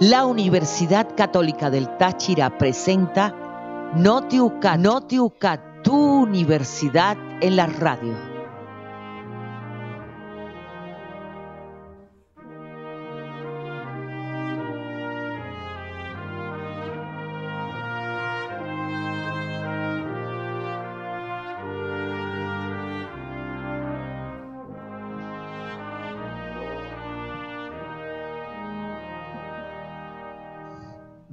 La Universidad Católica del Táchira presenta Notiucat, Notiucat, tu universidad en la radio.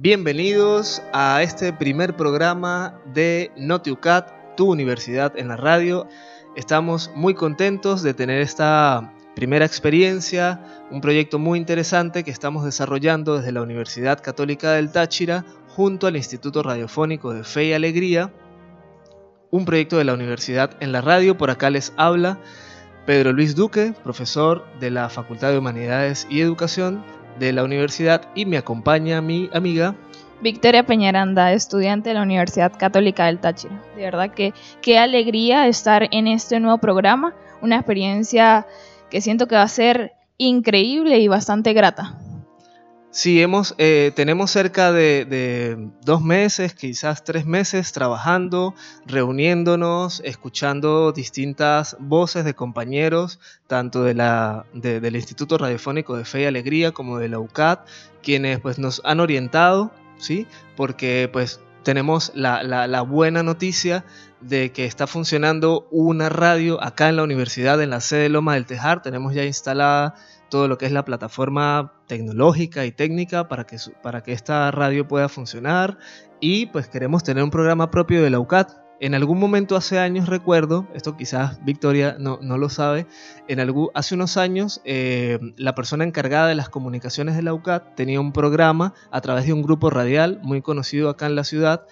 Bienvenidos a este primer programa de NotiUCAT, tu universidad en la radio. Estamos muy contentos de tener esta primera experiencia, un proyecto muy interesante que estamos desarrollando desde la Universidad Católica del Táchira junto al Instituto Radiofónico de Fe y Alegría, un proyecto de la Universidad en la radio. Por acá les habla Pedro Luis Duque, profesor de la Facultad de Humanidades y Educación de la universidad y me acompaña mi amiga Victoria Peñaranda, estudiante de la Universidad Católica del Táchira. De verdad que qué alegría estar en este nuevo programa, una experiencia que siento que va a ser increíble y bastante grata. Sí, hemos, eh, tenemos cerca de, dos meses, quizás tres meses trabajando, reuniéndonos, escuchando distintas voces de compañeros, tanto de la, del Instituto Radiofónico de Fe y Alegría como de la UCAT, quienes pues, nos han orientado, ¿sí? porque pues, tenemos la, la buena noticia de que está funcionando una radio acá en la universidad, en la sede de Loma del Tejar, tenemos ya instalada todo lo que es la plataforma tecnológica y técnica para que, para que esta radio pueda funcionar y pues queremos tener un programa propio de la UCAT. En algún momento hace años recuerdo, esto quizás Victoria no, no lo sabe, en algún, hace unos años eh, la persona encargada de las comunicaciones de la UCAT tenía un programa a través de un grupo radial muy conocido acá en la ciudad,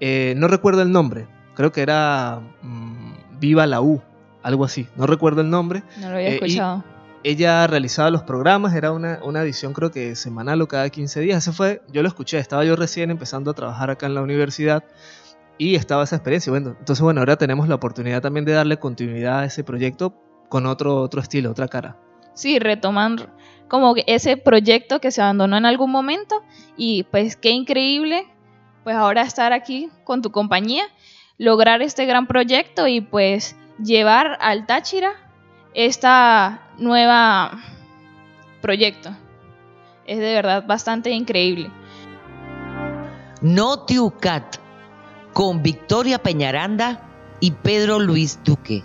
eh, no recuerdo el nombre, creo que era mm, Viva la U, algo así, no recuerdo el nombre. No lo había eh, escuchado ella realizaba los programas, era una, una, edición creo que semanal o cada 15 días. Ese fue, yo lo escuché, estaba yo recién empezando a trabajar acá en la universidad y estaba esa experiencia. Bueno, entonces bueno, ahora tenemos la oportunidad también de darle continuidad a ese proyecto con otro, otro estilo, otra cara. Sí, retomar como ese proyecto que se abandonó en algún momento y pues qué increíble pues ahora estar aquí con tu compañía, lograr este gran proyecto y pues llevar al Táchira esta nueva proyecto. Es de verdad bastante increíble. Notiucat con Victoria Peñaranda y Pedro Luis Duque.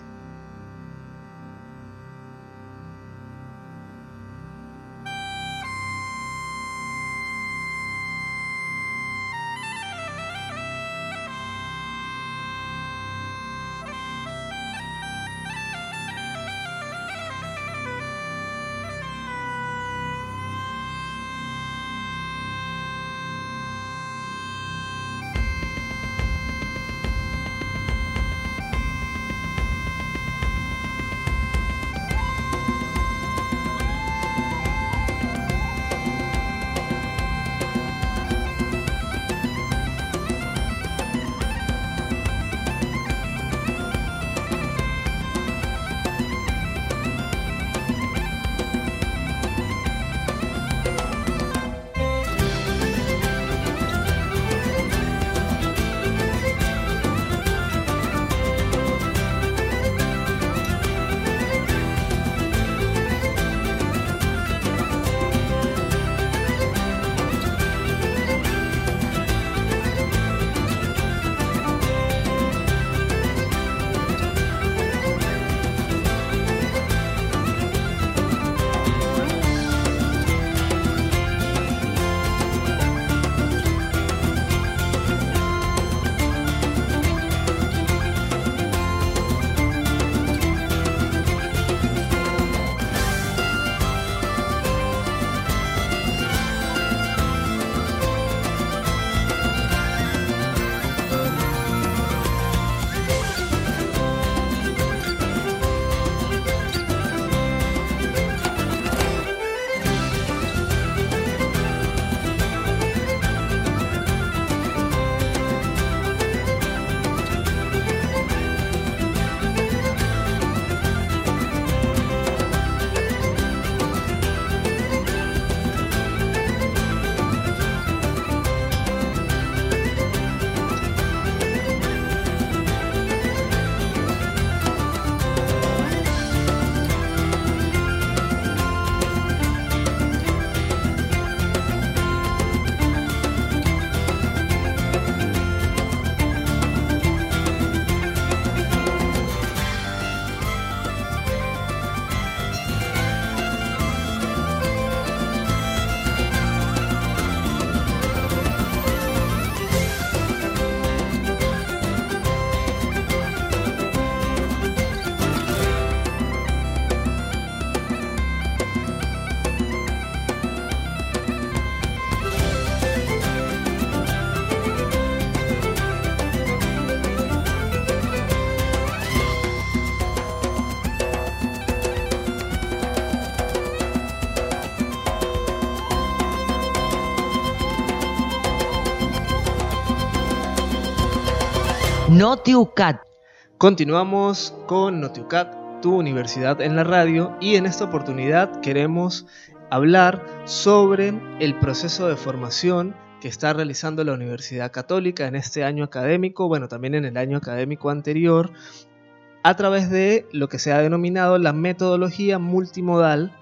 Notiucat. Continuamos con Notiucat, tu universidad en la radio, y en esta oportunidad queremos hablar sobre el proceso de formación que está realizando la Universidad Católica en este año académico, bueno, también en el año académico anterior, a través de lo que se ha denominado la metodología multimodal,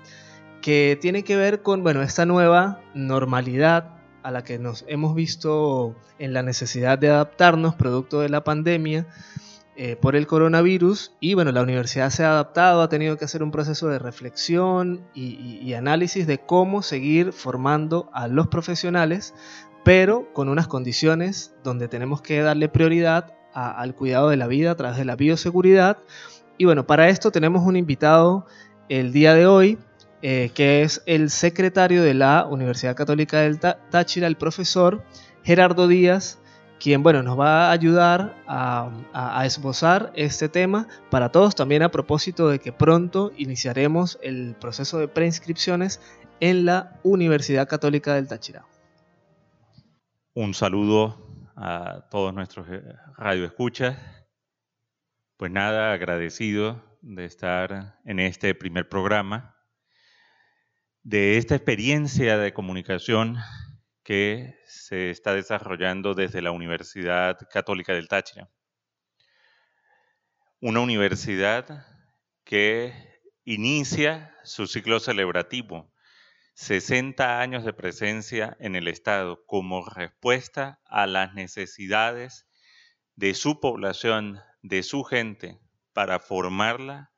que tiene que ver con, bueno, esta nueva normalidad a la que nos hemos visto en la necesidad de adaptarnos producto de la pandemia eh, por el coronavirus y bueno, la universidad se ha adaptado, ha tenido que hacer un proceso de reflexión y, análisis de cómo seguir formando a los profesionales, pero con unas condiciones donde tenemos que darle prioridad al cuidado de la vida a través de la bioseguridad. Y bueno, para esto tenemos un invitado el día de hoy, eh, que es el secretario de la Universidad Católica del Táchira, el profesor Gerardo Díaz, quien bueno, nos va a ayudar a, esbozar este tema para todos, también a propósito de que pronto iniciaremos el proceso de preinscripciones en la Universidad Católica del Táchira. Un saludo a todos nuestros eh, radioescuchas. Pues nada, agradecido de estar en este primer programa de esta experiencia de comunicación que se está desarrollando desde la Universidad Católica del Táchira. Una universidad que inicia su ciclo celebrativo, 60 años de presencia en el Estado como respuesta a las necesidades de su población, de su gente, para formarla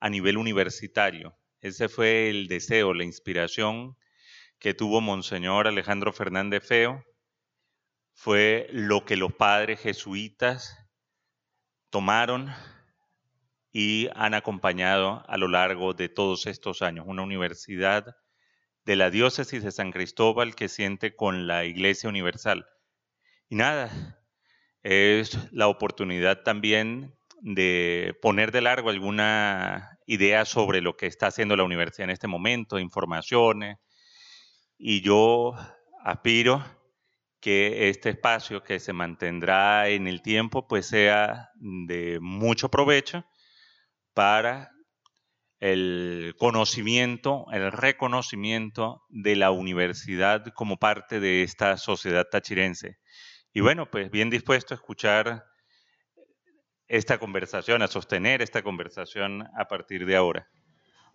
a nivel universitario, ese fue el deseo, la inspiración que tuvo Monseñor Alejandro Fernández Feo. Fue lo que los padres jesuitas tomaron y han acompañado a lo largo de todos estos años. Una universidad de la diócesis de San Cristóbal que siente con la Iglesia Universal. Y nada, es la oportunidad también de poner de largo alguna ideas sobre lo que está haciendo la universidad en este momento, informaciones, y yo aspiro que este espacio que se mantendrá en el tiempo pues sea de mucho provecho para el conocimiento, el reconocimiento de la universidad como parte de esta sociedad tachirense. Y bueno, pues bien dispuesto a escuchar esta conversación, a sostener esta conversación a partir de ahora.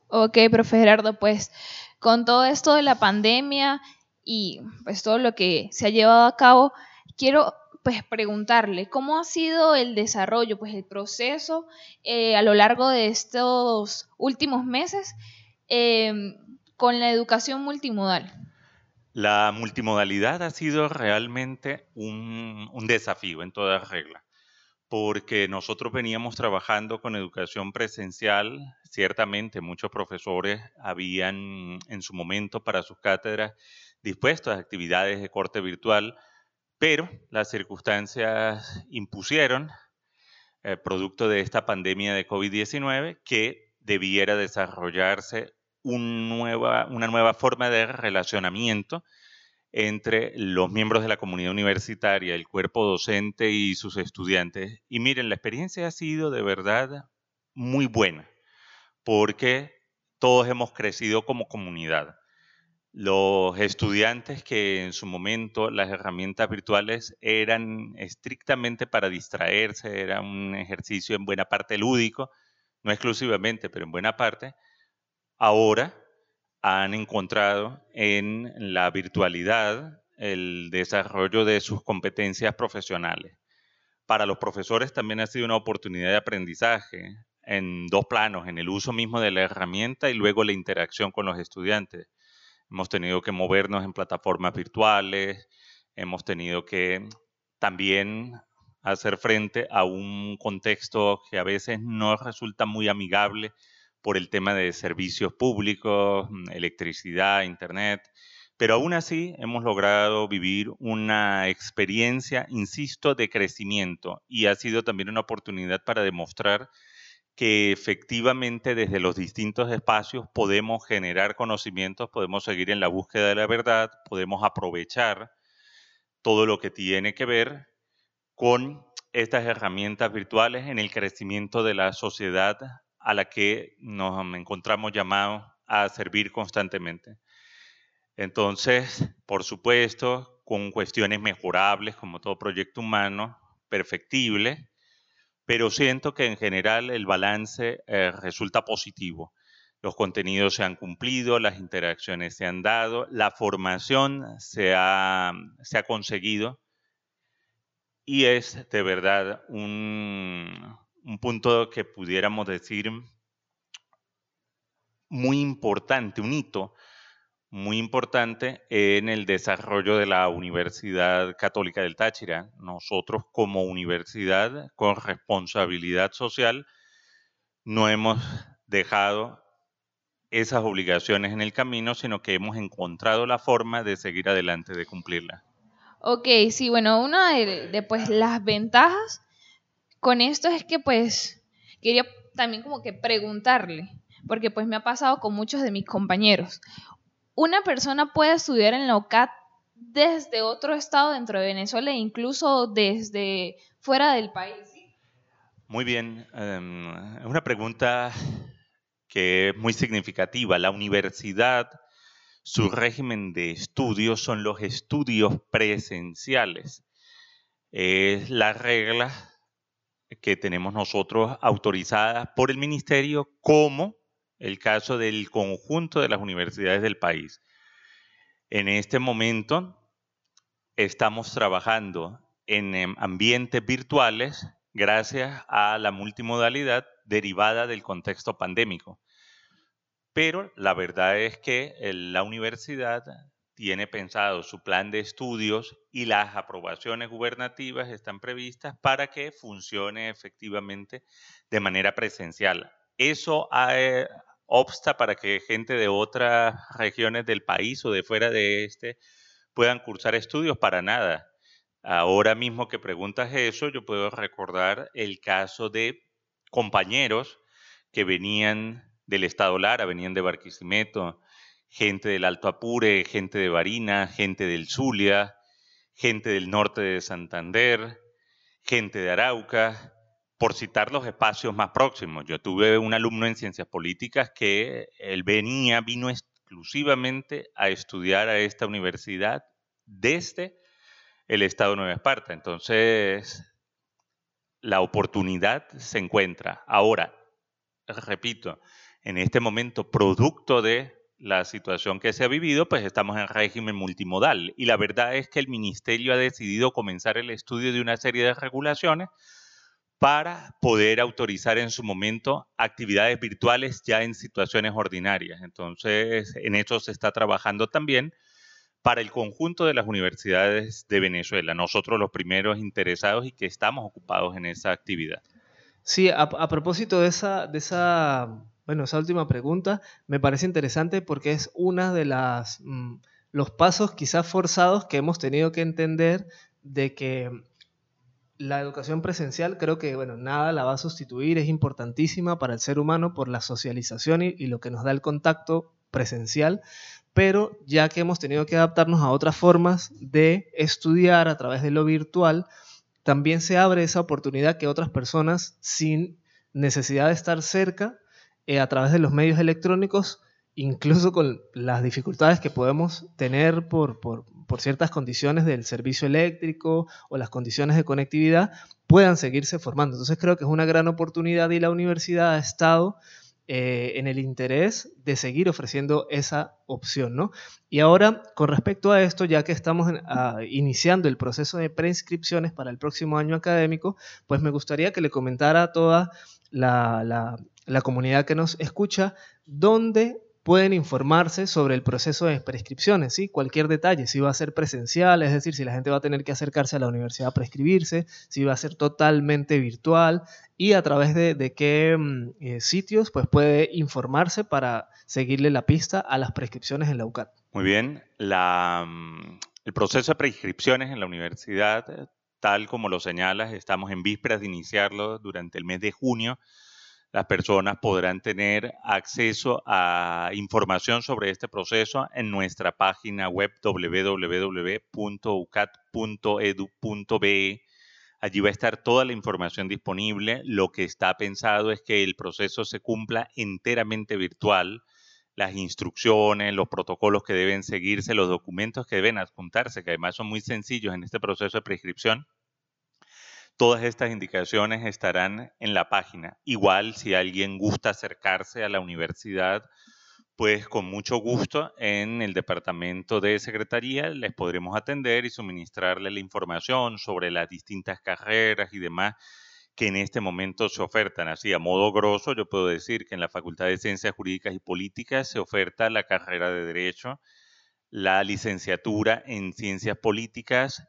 Ok, profe Gerardo, pues con todo esto de la pandemia y pues todo lo que se ha llevado a cabo, quiero pues preguntarle cómo ha sido el desarrollo, pues el proceso eh, a lo largo de estos últimos meses em, con la educación multimodal. La multimodalidad ha sido realmente un, un desafío en toda regla porque nosotros veníamos trabajando con educación presencial. Ciertamente muchos profesores habían en su momento para sus cátedras dispuestos a actividades de corte virtual, pero las circunstancias impusieron, eh, producto de esta pandemia de COVID-19, que debiera desarrollarse una nueva forma de relacionamiento entre los miembros de la comunidad universitaria, el cuerpo docente y sus estudiantes. Y miren, la experiencia ha sido de verdad muy buena, porque todos hemos crecido como comunidad. Los estudiantes que en su momento las herramientas virtuales eran estrictamente para distraerse, era un ejercicio en buena parte lúdico, no exclusivamente, pero en buena parte, ahora han encontrado en la virtualidad el desarrollo de sus competencias profesionales. Para los profesores también ha sido una oportunidad de aprendizaje en dos planos, en el uso mismo de la herramienta y luego la interacción con los estudiantes. Hemos tenido que movernos en plataformas virtuales, hemos tenido que también hacer frente a un contexto que a veces no resulta muy amigable por el tema de servicios públicos, mm, electricidad, internet, pero aún así hemos logrado vivir una experiencia, insisto, de crecimiento y ha sido también una oportunidad para demostrar que efectivamente desde los distintos espacios podemos generar conocimientos, podemos seguir en la búsqueda de la verdad, podemos aprovechar todo lo que tiene que ver con estas herramientas virtuales en el crecimiento de la sociedad a la que nos encontramos llamados a servir constantemente. Entonces, por supuesto, con cuestiones mejorables, como todo proyecto humano, perfectible, pero siento que en general el balance eh, resulta positivo. Los contenidos se han cumplido, las interacciones se han dado, la formación se ha, se ha conseguido y es de verdad un, un punto que pudiéramos decir muy importante, un hito muy importante en el desarrollo de la Universidad Católica del Táchira. Nosotros como universidad con responsabilidad social no hemos dejado esas obligaciones en el camino, sino que hemos encontrado la forma de seguir adelante, de cumplirla. Ok, sí, bueno, una de, pues, las ventajas con esto es que pues quería también como que preguntarle, porque pues me ha pasado con muchos de mis compañeros una persona puede estudiar en la UCAT desde otro estado dentro de Venezuela e incluso desde fuera del país. Muy bien, em, es una pregunta que es muy significativa. La universidad, su régimen de estudios son los estudios presenciales. Es la regla que tenemos nosotros autorizada por el ministerio como el caso del conjunto de las universidades del país. En este momento estamos trabajando en em, ambientes virtuales gracias a la multimodalidad derivada del contexto pandémico. Pero la verdad es que la universidad tiene pensado su plan de estudios y las aprobaciones gubernativas están previstas para que funcione efectivamente de manera presencial. Eso eh, obsta para que gente de otras regiones del país o de fuera de este puedan cursar estudios para nada. Ahora mismo que preguntas eso, yo puedo recordar el caso de compañeros que venían del estado Lara, venían de Barquisimeto, gente del Alto Apure, gente de Barina, gente del Zulia, gente del norte de Santander, gente de Arauca, por citar los espacios más próximos. Yo tuve un alumno en ciencias políticas que él venía, vino exclusivamente a estudiar a esta universidad desde el estado de Nueva Esparta. Entonces, la oportunidad se encuentra. Ahora, repito, en este momento, producto de la situación que se ha vivido, pues estamos en régimen multimodal. Y la verdad es que el ministerio ha decidido comenzar el estudio de una serie de regulaciones para poder autorizar en su momento actividades virtuales ya en situaciones ordinarias. Entonces, en eso se está trabajando también para el conjunto de las universidades de Venezuela, nosotros los primeros interesados y que estamos ocupados en esa actividad. Sí, a, propósito de esa, bueno, esa última pregunta, me parece interesante porque es una de las mm, los pasos quizás forzados que hemos tenido que entender de que la educación presencial creo que, bueno, nada la va a sustituir, es importantísima para el ser humano por la socialización y, lo que nos da el contacto presencial, pero ya que hemos tenido que adaptarnos a otras formas de estudiar a través de lo virtual, también se abre esa oportunidad que otras personas sin necesidad de estar cerca, eh, a través de los medios electrónicos, incluso con las dificultades que podemos tener por, por, por ciertas condiciones del servicio eléctrico o las condiciones de conectividad, puedan seguirse formando. Entonces creo que es una gran oportunidad y la universidad ha estado eh, en el interés de seguir ofreciendo esa opción. ¿no? Y ahora, con respecto a esto, ya que estamos iniciando el proceso de preinscripciones para el próximo año académico, pues me gustaría que le comentara a toda la, la comunidad que nos escucha dónde pueden informarse sobre el proceso de prescripciones, ¿sí? cualquier detalle, si va a ser presencial, es decir, si la gente va a tener que acercarse a la universidad a prescribirse, si va a ser totalmente virtual y a través de, qué mm, eh, sitios pues puede informarse para seguirle la pista a las prescripciones en la UCAT. Muy bien, mm, el proceso de prescripciones en la universidad, tal como lo señalas, estamos en vísperas de iniciarlo durante el mes de junio las personas podrán tener acceso a información sobre este proceso en nuestra página web www.ucat.edu.be. Allí va a estar toda la información disponible. Lo que está pensado es que el proceso se cumpla enteramente virtual. Las instrucciones, los protocolos que deben seguirse, los documentos que deben adjuntarse, que además son muy sencillos en este proceso de prescripción, todas estas indicaciones estarán en la página. Igual si alguien gusta acercarse a la universidad, pues con mucho gusto en el departamento de secretaría les podremos atender y suministrarle la información sobre las distintas carreras y demás que en este momento se ofertan. Así, a modo grosso, yo puedo decir que en la Facultad de Ciencias Jurídicas y Políticas se oferta la carrera de Derecho, la licenciatura en Ciencias Políticas,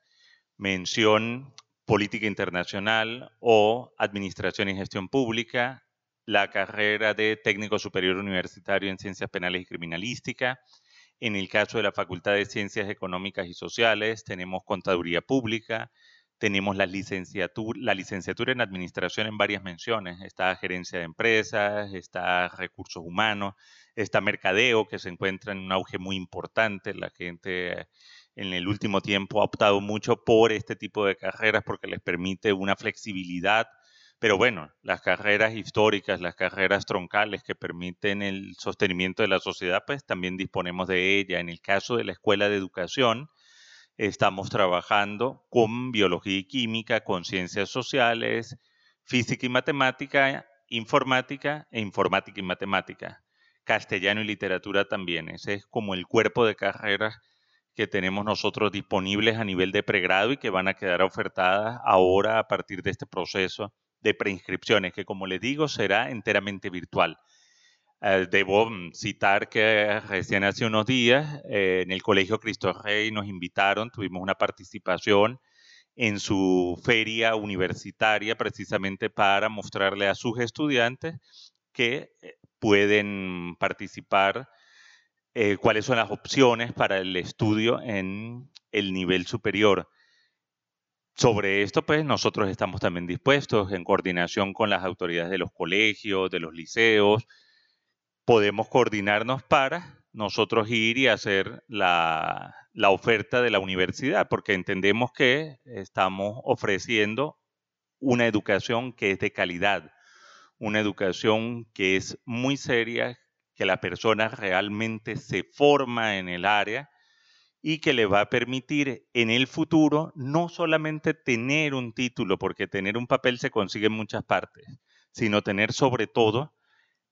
mención Política Internacional o Administración y Gestión Pública, la carrera de técnico superior universitario en ciencias penales y criminalística. En el caso de la Facultad de Ciencias Económicas y Sociales, tenemos contaduría pública, tenemos la licenciatura, la licenciatura en administración en varias menciones. Está gerencia de empresas, está recursos humanos, está mercadeo, que se encuentra en un auge muy importante. La gente en el último tiempo ha optado mucho por este tipo de carreras porque les permite una flexibilidad pero bueno, las carreras históricas, las carreras troncales que permiten el sostenimiento de la sociedad, pues también disponemos de ella. En el caso de la Escuela de Educación, estamos trabajando con biología y química, con ciencias sociales, física y matemática, informática e informática y matemática. Castellano y literatura también. Ese es como el cuerpo de carreras que tenemos nosotros disponibles a nivel de pregrado y que van a quedar ofertadas ahora a partir de este proceso de preinscripciones, que como les digo será enteramente virtual. Eh, debo mm, citar que recién hace unos días eh, en el Colegio Cristo Rey nos invitaron, tuvimos una participación en su feria universitaria precisamente para mostrarle a sus estudiantes que eh, pueden participar, cuáles son las opciones para el estudio en el nivel superior. Sobre esto, pues nosotros estamos también dispuestos, en coordinación con las autoridades de los colegios, de los liceos, podemos coordinarnos para nosotros ir y hacer la, la oferta de la universidad, porque entendemos que estamos ofreciendo una educación que es de calidad, una educación que es muy seria, que la persona realmente se forma en el área y que le va a permitir en el futuro no solamente tener un título, porque tener un papel se consigue en muchas partes, sino tener sobre todo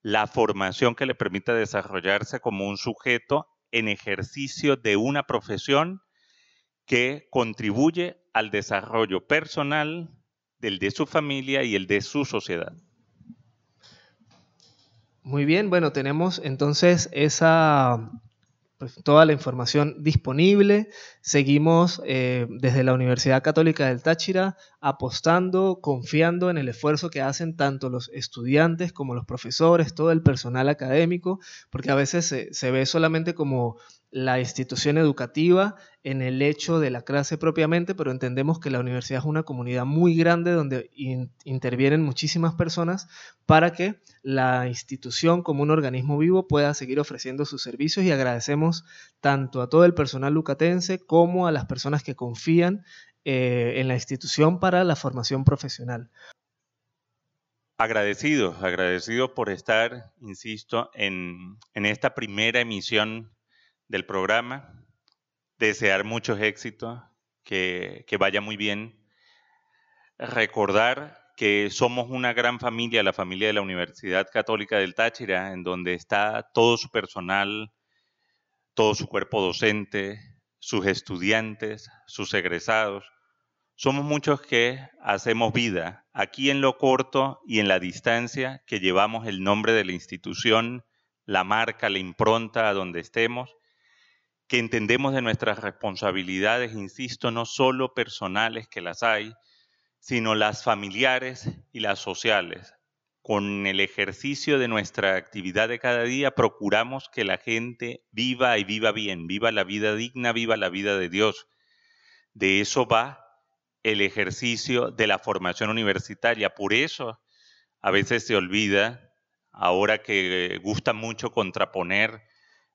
la formación que le permita desarrollarse como un sujeto en ejercicio de una profesión que contribuye al desarrollo personal del de su familia y el de su sociedad. Muy bien, bueno, tenemos entonces esa pues, toda la información disponible. Seguimos eh, desde la Universidad Católica del Táchira apostando, confiando en el esfuerzo que hacen tanto los estudiantes como los profesores, todo el personal académico, porque a veces se ve solamente como la institución educativa en el hecho de la clase propiamente, pero entendemos que la universidad es una comunidad muy grande donde intervienen muchísimas personas para que la institución como un organismo vivo pueda seguir ofreciendo sus servicios y agradecemos tanto a todo el personal lucatense como a las personas que confían eh, en la institución para la formación profesional. Agradecido, agradecido por estar, insisto, en, en esta primera emisión del programa, desear muchos éxitos, que, vaya muy bien, recordar que somos una gran familia, la familia de la Universidad Católica del Táchira, en donde está todo su personal, todo su cuerpo docente, sus estudiantes, sus egresados. Somos muchos que hacemos vida aquí en lo corto y en la distancia, que llevamos el nombre de la institución, la marca, la impronta a donde estemos que entendemos de nuestras responsabilidades, insisto, no solo personales que las hay, sino las familiares y las sociales. Con el ejercicio de nuestra actividad de cada día procuramos que la gente viva y viva bien, viva la vida digna, viva la vida de Dios. De eso va el ejercicio de la formación universitaria. Por eso a veces se olvida, ahora que gusta mucho contraponer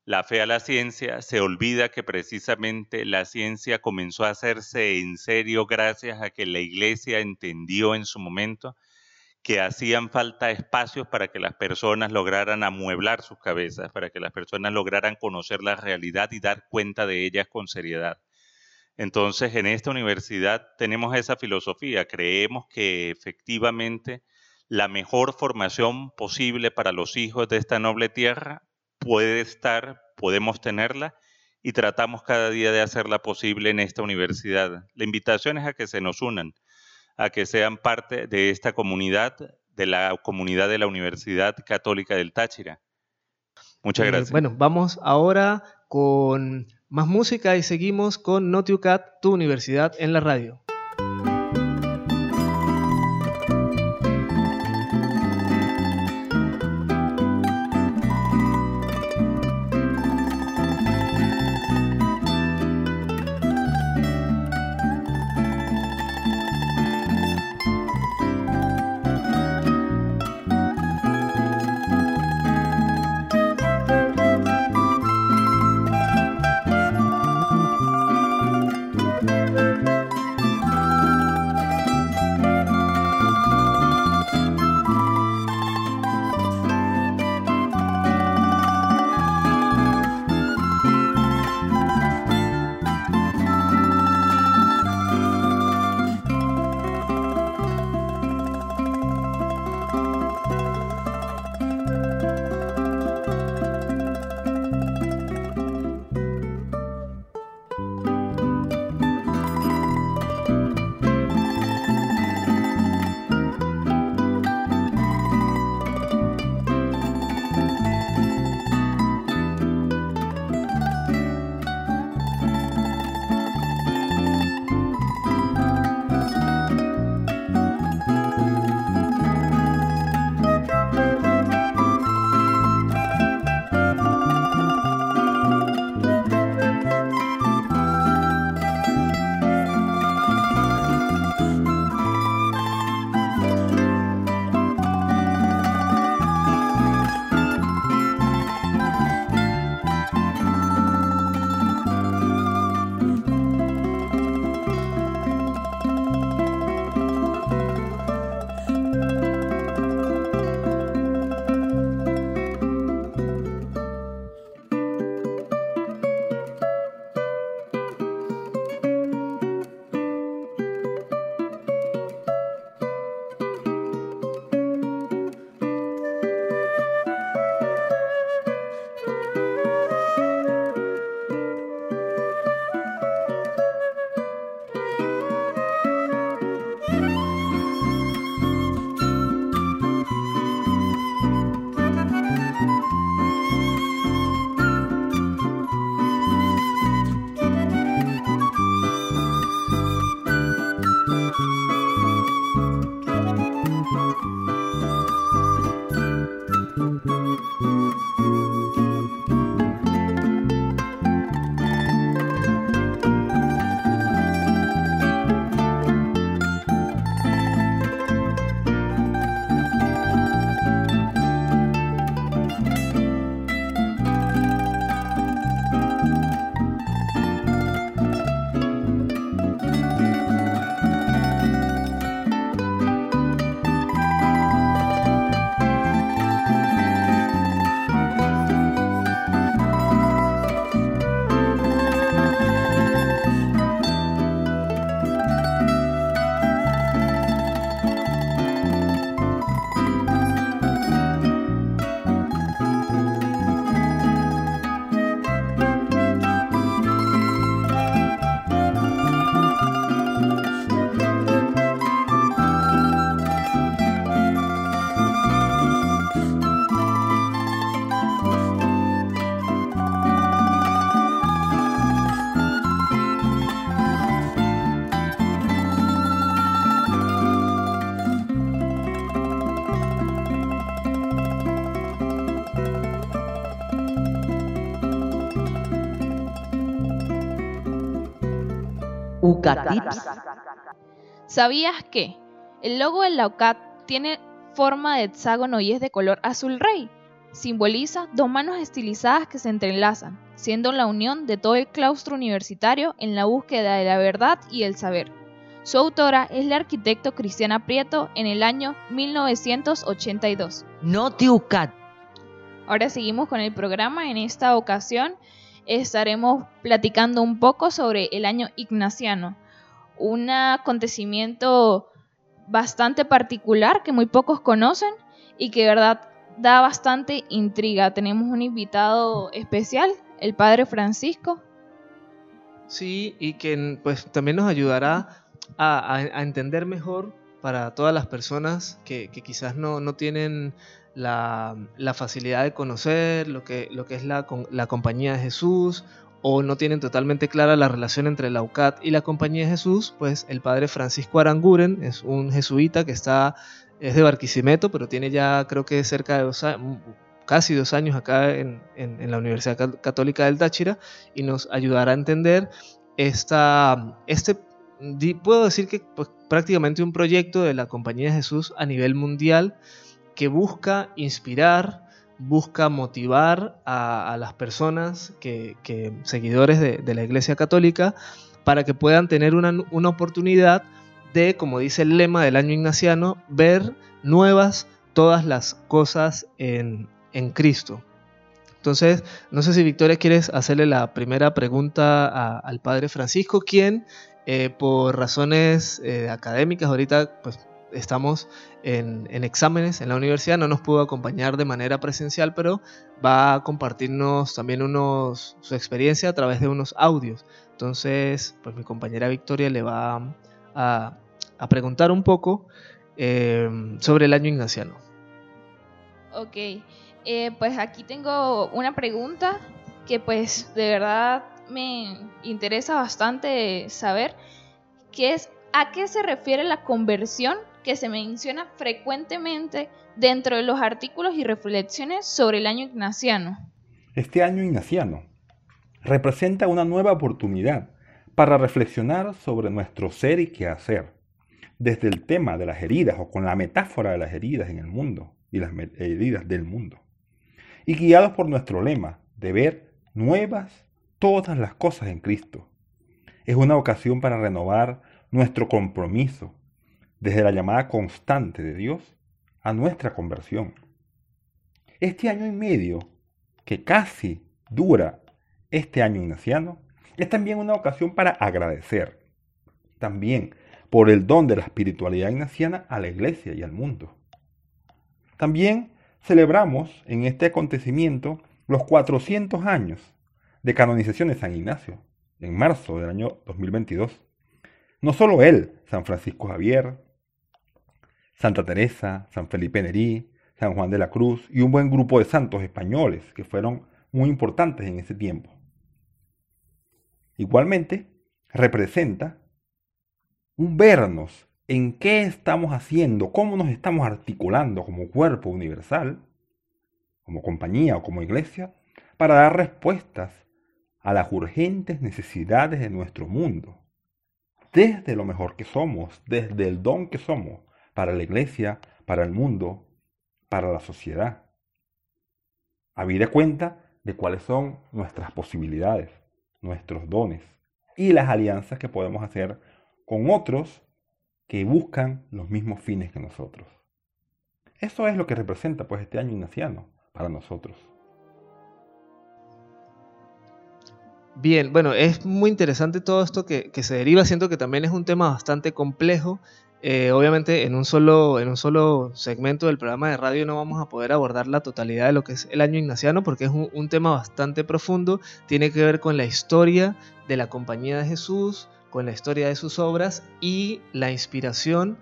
la fe a la ciencia, se olvida que precisamente la ciencia comenzó a hacerse en serio gracias a que la iglesia entendió en su momento que hacían falta espacios para que las personas lograran amueblar sus cabezas, para que las personas lograran conocer la realidad y dar cuenta de ellas con seriedad. Entonces, en esta universidad tenemos esa filosofía, creemos que efectivamente la mejor formación posible para los hijos de esta noble tierra puede estar, podemos tenerla y tratamos cada día de hacerla posible en esta universidad. La invitación es a que se nos unan, a que sean parte de esta comunidad, de la comunidad de la Universidad Católica del Táchira. Muchas eh, gracias. bueno, vamos ahora con más música y seguimos con Notiucat, tu universidad en la radio. ¿Sabías que el logo de la UCAT tiene forma de hexágono y es de color azul rey? simboliza dos manos estilizadas que se entrelazan, siendo la unión de todo el claustro universitario en la búsqueda de la verdad y el saber. Su autora es la arquitecto Cristiana Prieto en el año 1982. Notiucat. Ahora seguimos con el programa. En esta ocasión estaremos platicando un poco sobre el año ignaciano, un acontecimiento bastante particular que muy pocos conocen y que verdad da bastante intriga. Tenemos un invitado especial, el padre Francisco. Sí, y que pues también nos ayudará a, entender mejor para todas las personas que, quizás no, no tienen la, facilidad de conocer lo que, lo que es la, la compañía de Jesús o no tienen totalmente clara la relación entre la UCAT y la Compañía de Jesús, pues el padre Francisco Aranguren es un jesuita que está es de Barquisimeto, pero tiene ya creo que cerca de dos casi dos años acá en, la Universidad Católica del Táchira y nos ayudará a entender esta, este, puedo decir que pues, prácticamente un proyecto de la Compañía de Jesús a nivel mundial que busca inspirar, busca motivar a, las personas, que, seguidores de, la Iglesia Católica, para que puedan tener una, una oportunidad de, como dice el lema del año ignaciano, ver nuevas todas las cosas en, Cristo. Entonces, no sé si Victoria quieres hacerle la primera pregunta al padre Francisco, quien eh, por razones eh, académicas ahorita pues estamos en, exámenes en la universidad, no nos pudo acompañar de manera presencial, pero va a compartirnos también unos, su experiencia a través de unos audios. Entonces, pues mi compañera Victoria le va a, preguntar un poco eh, sobre el año ignaciano. Ok, eh, pues aquí tengo una pregunta que pues de verdad me interesa bastante saber, que es a qué se refiere la conversión que se menciona frecuentemente dentro de los artículos y reflexiones sobre el año ignaciano. Este año ignaciano representa una nueva oportunidad para reflexionar sobre nuestro ser y qué hacer desde el tema de las heridas o con la metáfora de las heridas en el mundo y las heridas del mundo. Y guiados por nuestro lema de ver nuevas todas las cosas en Cristo. Es una ocasión para renovar nuestro compromiso desde la llamada constante de Dios a nuestra conversión. Este año y medio que casi dura este año ignaciano es también una ocasión para agradecer. También por el don de la espiritualidad ignaciana a la iglesia y al mundo. También celebramos en este acontecimiento los 400 años de canonización de San Ignacio, en marzo del año 2022. No solo él, San Francisco Javier, Santa Teresa, San Felipe Nerí, San Juan de la Cruz y un buen grupo de santos españoles que fueron muy importantes en ese tiempo. Igualmente, representa un vernos en qué estamos haciendo, cómo nos estamos articulando como cuerpo universal, como compañía o como iglesia, para dar respuestas a las urgentes necesidades de nuestro mundo, desde lo mejor que somos, desde el don que somos para la iglesia, para el mundo, para la sociedad. Habida cuenta de cuáles son nuestras posibilidades, nuestros dones y las alianzas que podemos hacer con otros que buscan los mismos fines que nosotros. Eso es lo que representa pues este año ignaciano para nosotros. Bien, bueno, es muy interesante todo esto que, se deriva, siento que también es un tema bastante complejo. Eh, obviamente en un, solo, en un solo segmento del programa de radio no vamos a poder abordar la totalidad de lo que es el año ignaciano porque es un tema bastante profundo, tiene que ver con la historia de la compañía de Jesús, con la historia de sus obras y la inspiración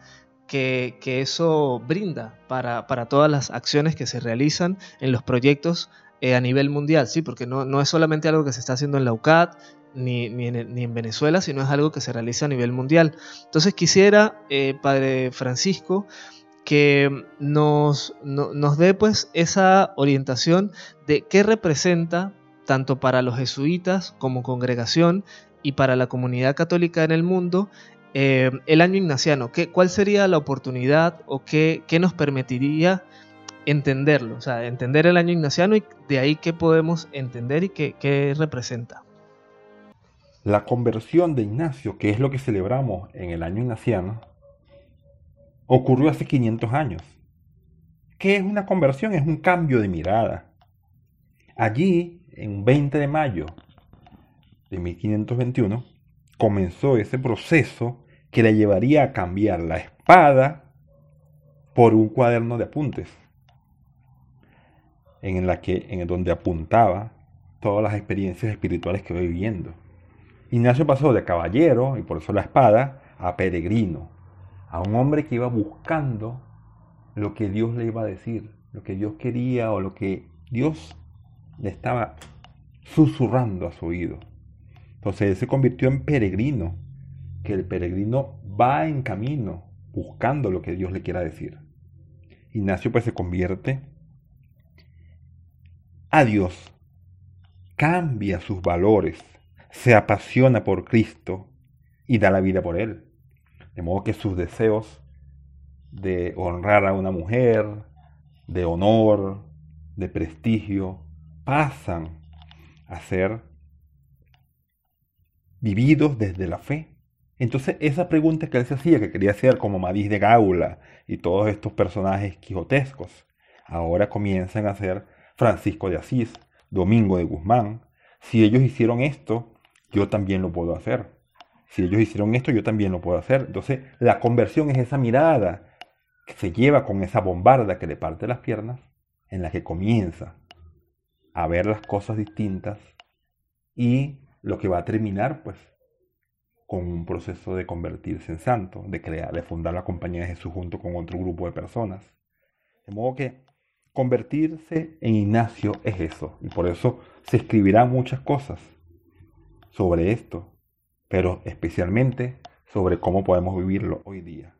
que, eso brinda para, todas las acciones que se realizan en los proyectos eh, a nivel mundial, ¿sí? porque no, no, es solamente algo que se está haciendo en la UCAT ni, ni, en, Venezuela, sino es algo que se realiza a nivel mundial. Entonces quisiera, eh, Padre Francisco, que nos, nos dé pues esa orientación de qué representa tanto para los jesuitas como congregación y para la comunidad católica en el mundo eh, el año ignaciano? ¿qué, ¿Cuál sería la oportunidad o qué, qué nos permitiría entenderlo, o sea, entender el año ignaciano y de ahí qué podemos entender y qué, qué representa. La conversión de Ignacio, que es lo que celebramos en el año ignaciano, ocurrió hace 500 años. ¿Qué es una conversión? Es un cambio de mirada. Allí, en 20 de mayo de 1521, comenzó ese proceso que le llevaría a cambiar la espada por un cuaderno de apuntes, en, la que, en donde apuntaba todas las experiencias espirituales que voy viviendo. Ignacio pasó de caballero, y por eso la espada, a peregrino, a un hombre que iba buscando lo que Dios le iba a decir, lo que Dios quería o lo que Dios le estaba susurrando a su oído. Entonces él se convirtió en peregrino, que el peregrino va en camino buscando lo que Dios le quiera decir. Ignacio pues se convierte a Dios, cambia sus valores, se apasiona por Cristo y da la vida por Él. De modo que sus deseos de honrar a una mujer, de honor, de prestigio, pasan a ser vividos desde la fe. Entonces esa pregunta que él se hacía, que quería hacer como Madís de Gaula y todos estos personajes quijotescos, ahora comienzan a ser Francisco de Asís, Domingo de Guzmán. Si ellos hicieron esto, yo también lo puedo hacer. Si ellos hicieron esto, yo también lo puedo hacer. Entonces, la conversión es esa mirada que se lleva con esa bombarda que le parte las piernas, en la que comienza a ver las cosas distintas y lo que va a terminar, pues, con un proceso de convertirse en santo, de crear, de fundar la compañía de Jesús junto con otro grupo de personas. De modo que convertirse en Ignacio es eso, y por eso se escribirán muchas cosas sobre esto, pero especialmente sobre cómo podemos vivirlo hoy día.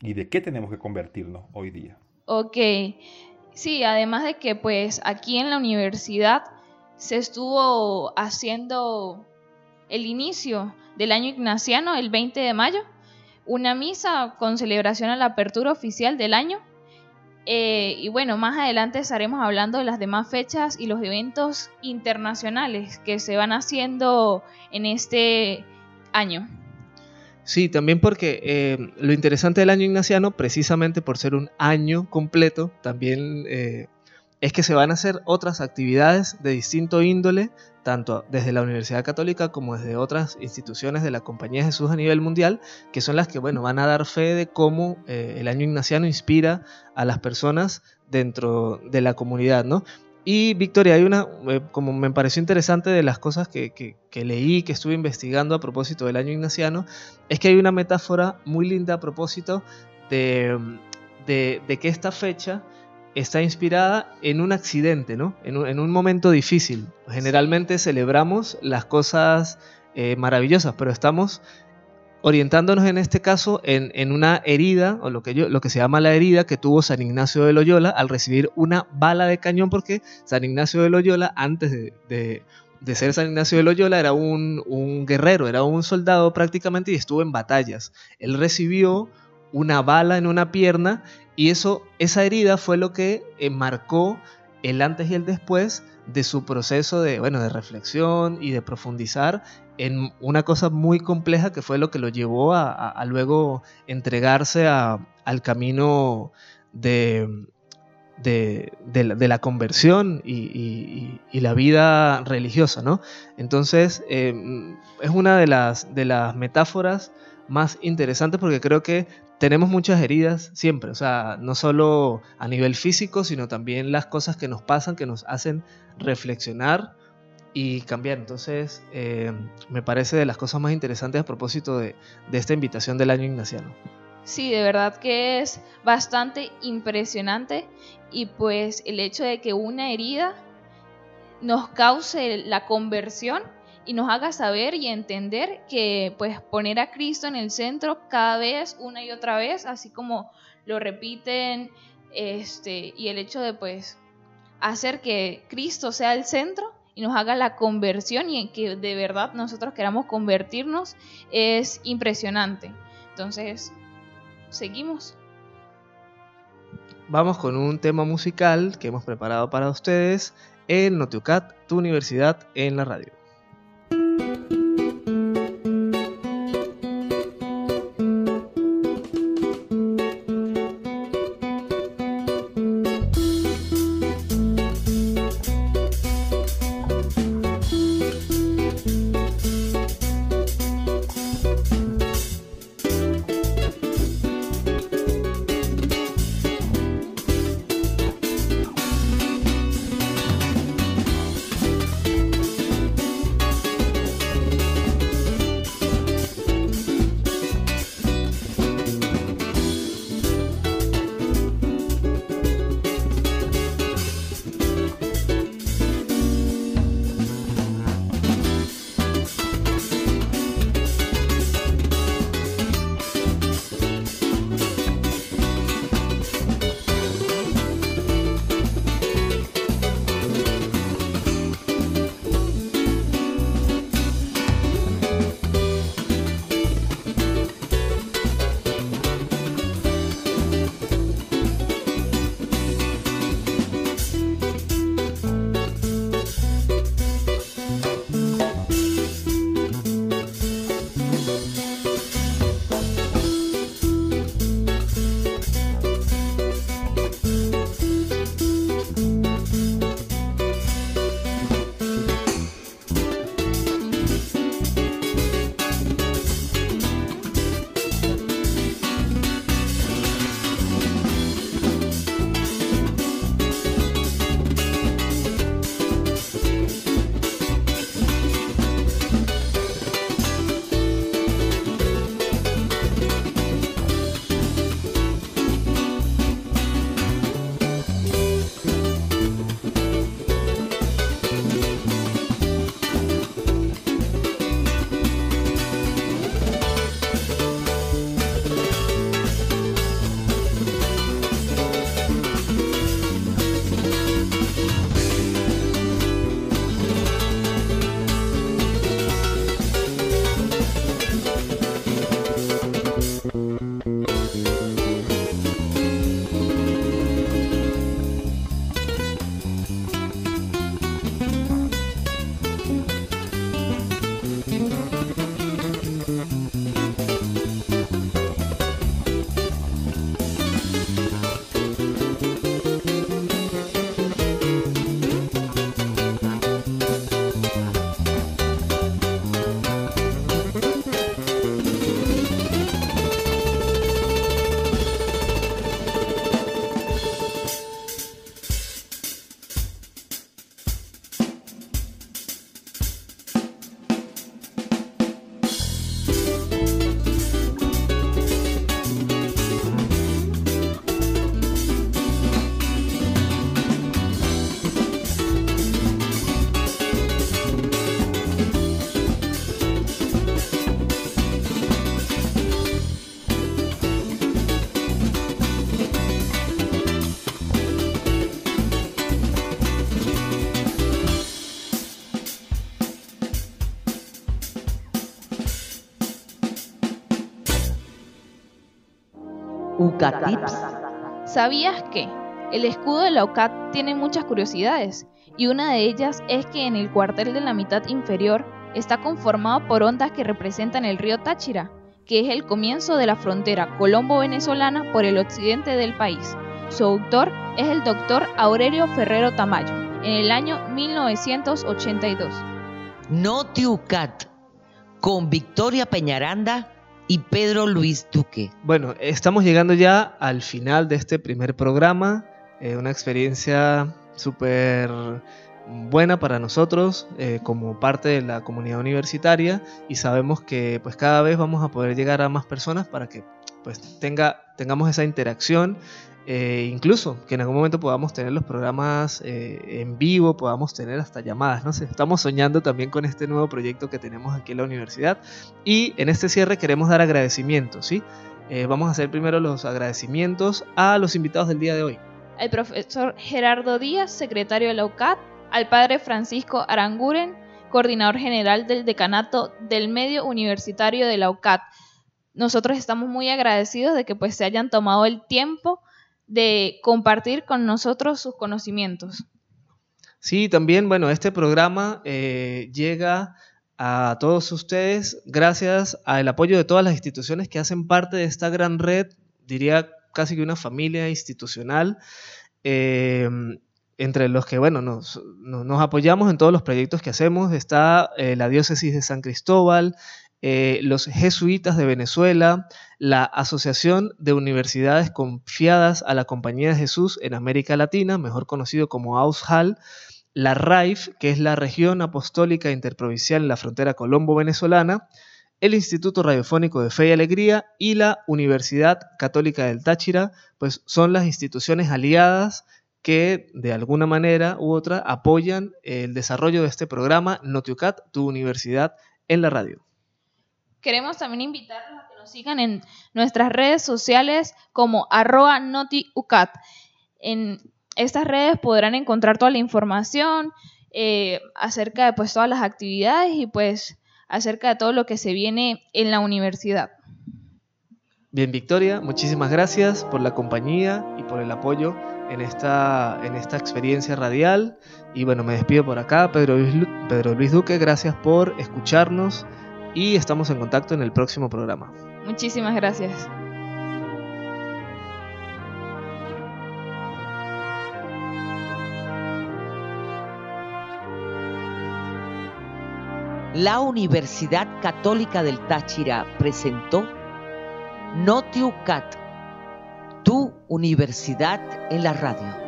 Y de qué tenemos que convertirnos hoy día. Ok, sí, además de que pues aquí en la universidad se estuvo haciendo el inicio del año ignaciano el 20 de mayo, una misa con celebración a la apertura oficial del año eh, y bueno, más adelante estaremos hablando de las demás fechas y los eventos internacionales que se van haciendo en este año. Sí, también porque eh, lo interesante del año ignaciano, precisamente por ser un año completo, también eh, es que se van a hacer otras actividades de distinto índole, tanto desde la Universidad Católica como desde otras instituciones de la Compañía de Jesús a nivel mundial, que son las que bueno, van a dar fe de cómo eh, el año ignaciano inspira a las personas dentro de la comunidad, ¿no? Y Victoria, hay una, eh, como me pareció interesante de las cosas que, que, leí, que estuve investigando a propósito del año ignaciano, es que hay una metáfora muy linda a propósito de, de que esta fecha está inspirada en un accidente, ¿no? En un, momento difícil. Generalmente celebramos las cosas eh, maravillosas, pero estamos orientándonos en este caso en, una herida, o lo que, yo, lo que se llama la herida que tuvo San Ignacio de Loyola al recibir una bala de cañón, porque San Ignacio de Loyola, antes de, ser San Ignacio de Loyola, era un, un guerrero, era un soldado prácticamente y estuvo en batallas. Él recibió una bala en una pierna y eso, esa herida fue lo que eh, marcó el antes y el después de su proceso de, bueno, de reflexión y de profundizar en una cosa muy compleja que fue lo que lo llevó a, luego entregarse al camino de, de, la, conversión y, la vida religiosa, ¿no? Entonces, eh, es una de las, de las metáforas más interesantes porque creo que tenemos muchas heridas siempre, o sea, no solo a nivel físico, sino también las cosas que nos pasan, que nos hacen reflexionar y cambiar. Entonces, eh, me parece de las cosas más interesantes a propósito de, de esta invitación del año ignaciano. Sí, de verdad que es bastante impresionante y pues el hecho de que una herida nos cause la conversión y nos haga saber y entender que pues poner a Cristo en el centro cada vez, una y otra vez, así como lo repiten, este, y el hecho de pues hacer que Cristo sea el centro y nos haga la conversión y que de verdad nosotros queramos convertirnos es impresionante. Entonces, seguimos. vamos con un tema musical que hemos preparado para ustedes en Notiucat, tu universidad en la radio. ¿Sabías que el escudo de la UCAT tiene muchas curiosidades? Y una de ellas es que en el cuartel de la mitad inferior está conformado por ondas que representan el río Táchira, que es el comienzo de la frontera colombo-venezolana por el occidente del país. Su autor es el doctor Aurelio Ferrero Tamayo, en el año 1982. Notiucat, con Victoria Peñaranda y Pedro Luis Duque. Bueno, estamos llegando ya al final de este primer programa, eh, una experiencia súper buena para nosotros eh, como parte de la comunidad universitaria y sabemos que pues cada vez vamos a poder llegar a más personas para que pues tenga, tengamos esa interacción eh, incluso que en algún momento podamos tener los programas eh, en vivo, podamos tener hasta llamadas, no sé, estamos soñando también con este nuevo proyecto que tenemos aquí en la universidad y en este cierre queremos dar agradecimientos, ¿sí? Eh, vamos a hacer primero los agradecimientos a los invitados del día de hoy. Al profesor Gerardo Díaz, secretario de la UCAT, al padre Francisco Aranguren, coordinador general del decanato del medio universitario de la UCAT. Nosotros estamos muy agradecidos de que pues se hayan tomado el tiempo de compartir con nosotros sus conocimientos. Sí, también, bueno, este programa eh, llega a todos ustedes gracias al apoyo de todas las instituciones que hacen parte de esta gran red, diría casi que una familia institucional, eh, entre los que, bueno, nos, apoyamos en todos los proyectos que hacemos. Está eh, la diócesis de San Cristóbal, eh, los jesuitas de Venezuela, la Asociación de Universidades Confiadas a la Compañía de Jesús en América Latina, mejor conocido como AUSHAL, la RAIF, que es la Región Apostólica Interprovincial en la frontera colombo-venezolana, el Instituto Radiofónico de Fe y Alegría y la Universidad Católica del Táchira, pues son las instituciones aliadas que de alguna manera u otra apoyan el desarrollo de este programa Notiucat, tu universidad en la radio. Queremos también invitarlos a que nos sigan en nuestras redes sociales como arroba notiucat. En estas redes podrán encontrar toda la información eh, acerca de pues, todas las actividades y pues acerca de todo lo que se viene en la universidad. Bien, Victoria, muchísimas gracias por la compañía y por el apoyo en esta, en esta experiencia radial. Y bueno, me despido por acá, Pedro Pedro Luis Duque, gracias por escucharnos y estamos en contacto en el próximo programa. Muchísimas gracias. La Universidad Católica del Táchira presentó Notiucat, tu universidad en la radio.